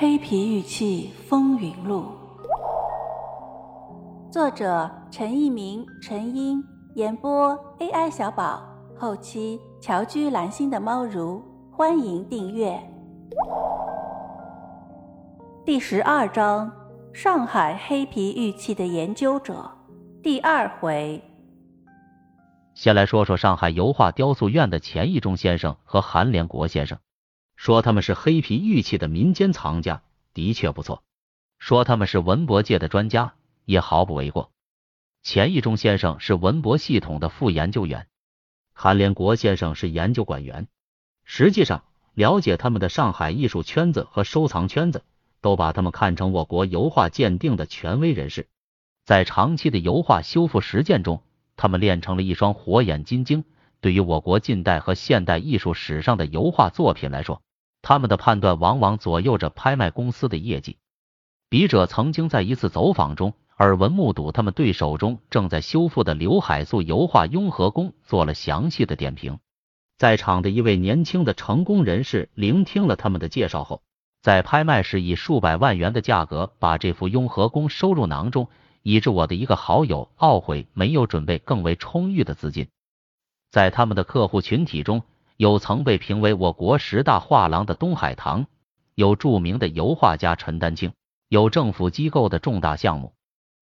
黑皮玉器风云录》，作者陈一鸣、陈英，演播 AI 小宝，后期乔居蓝心的猫如，欢迎订阅。第十二章：上海黑皮玉器的研究者，第二回。先来说说上海油画雕塑院的钱义中先生和韩连国先生。说他们是黑皮玉器的民间藏家，的确不错；说他们是文博界的专家，也毫不为过。钱义中先生是文博系统的副研究员，韩连国先生是研究馆员。实际上，了解他们的上海艺术圈子和收藏圈子，都把他们看成我国油画鉴定的权威人士。在长期的油画修复实践中，他们练成了一双火眼金睛。对于我国近代和现代艺术史上的油画作品来说，他们的判断往往左右着拍卖公司的业绩。笔者曾经在一次走访中耳闻目睹他们对手中正在修复的刘海粟油画《雍和宫》做了详细的点评。在场的一位年轻的成功人士聆听了他们的介绍后，在拍卖时以数百万元的价格把这幅《雍和宫》收入囊中，以致我的一个好友懊悔没有准备更为充裕的资金。在他们的客户群体中。有曾被评为我国十大画廊的东海堂，有著名的油画家陈丹青，有政府机构的重大项目。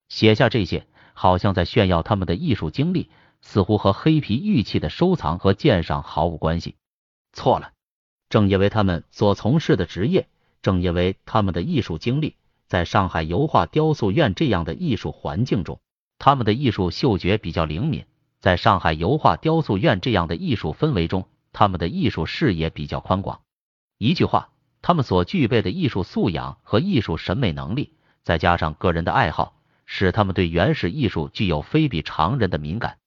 写下这些，好像在炫耀他们的艺术经历，似乎和黑皮玉器的收藏和鉴赏毫无关系。错了，正因为他们所从事的职业，正因为他们的艺术经历，在上海油画雕塑院这样的艺术环境中，他们的艺术嗅觉比较灵敏，在上海油画雕塑院这样的艺术氛围中。他们的艺术视野比较宽广，一句话，他们所具备的艺术素养和艺术审美能力，再加上个人的爱好，使他们对原始艺术具有非比常人的敏感。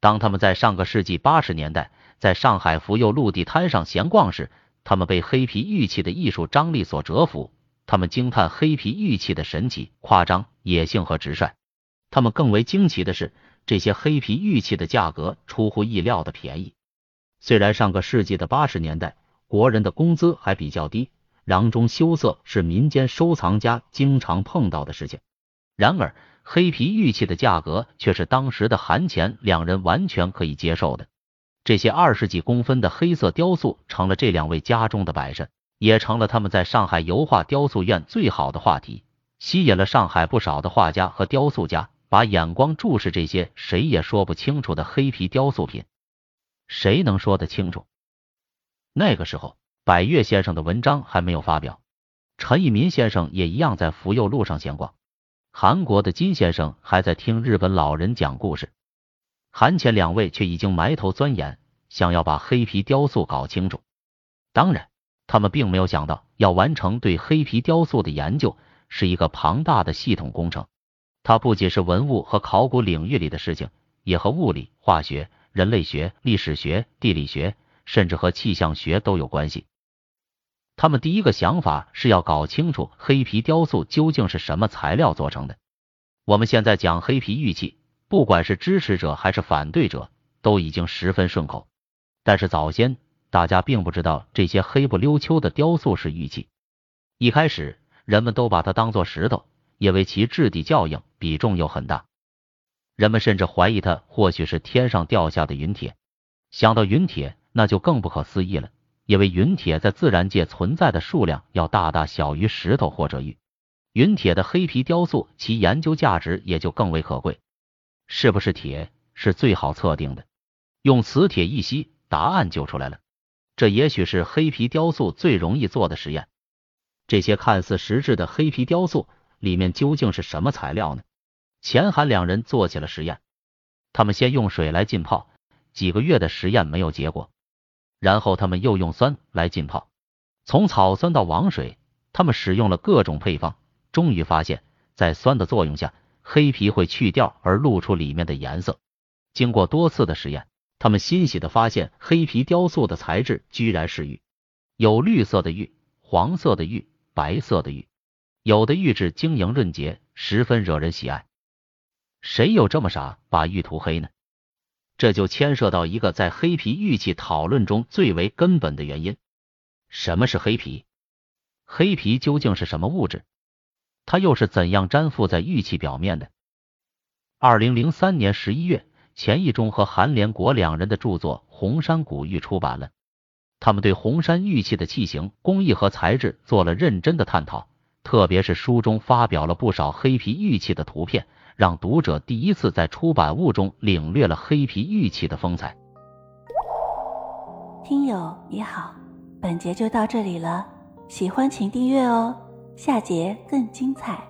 当他们在上个世纪八十年代在上海福佑路地摊上闲逛时，他们被黑皮玉器的艺术张力所折服，他们惊叹黑皮玉器的神奇、夸张、野性和直率。他们更为惊奇的是，这些黑皮玉器的价格出乎意料的便宜。虽然上个世纪的八十年代，国人的工资还比较低，囊中羞涩是民间收藏家经常碰到的事情。然而，黑皮玉器的价格却是当时的韩钱两人完全可以接受的。这些二十几公分的黑色雕塑成了这两位家中的摆设，也成了他们在上海油画雕塑院最好的话题，吸引了上海不少的画家和雕塑家，把眼光注视这些谁也说不清楚的黑皮雕塑品。谁能说得清楚？那个时候，百越先生的文章还没有发表，陈一民先生也一样在福佑路上闲逛，韩国的金先生还在听日本老人讲故事，韩前两位却已经埋头钻研，想要把黑皮雕塑搞清楚。当然，他们并没有想到，要完成对黑皮雕塑的研究是一个庞大的系统工程，它不仅是文物和考古领域里的事情，也和物理、化学。人类学、历史学、地理学，甚至和气象学都有关系。他们第一个想法是要搞清楚黑皮雕塑究竟是什么材料做成的。我们现在讲黑皮玉器，不管是支持者还是反对者，都已经十分顺口。但是早先大家并不知道这些黑不溜秋的雕塑是玉器。一开始，人们都把它当做石头，因为其质地较硬，比重又很大。人们甚至怀疑它或许是天上掉下的陨铁。想到陨铁，那就更不可思议了，因为陨铁在自然界存在的数量要大大小于石头或者玉。陨铁的黑皮雕塑，其研究价值也就更为可贵。是不是铁是最好测定的？用磁铁一吸，答案就出来了。这也许是黑皮雕塑最容易做的实验。这些看似实质的黑皮雕塑里面究竟是什么材料呢？钱韩两人做起了实验，他们先用水来浸泡，几个月的实验没有结果，然后他们又用酸来浸泡，从草酸到王水，他们使用了各种配方，终于发现，在酸的作用下，黑皮会去掉而露出里面的颜色。经过多次的实验，他们欣喜的发现，黑皮雕塑的材质居然是玉，有绿色的玉、黄色的玉、白色的玉，有的玉质晶莹润洁，十分惹人喜爱。谁有这么傻把玉涂黑呢？这就牵涉到一个在黑皮玉器讨论中最为根本的原因：什么是黑皮？黑皮究竟是什么物质？它又是怎样粘附在玉器表面的？二零零三年十一月，钱义中和韩连国两人的著作《红山古玉》出版了。他们对红山玉器的器型、工艺和材质做了认真的探讨，特别是书中发表了不少黑皮玉器的图片，让读者第一次在出版物中领略了黑皮玉器的风采。听友你好，本节就到这里了，喜欢请订阅哦，下节更精彩。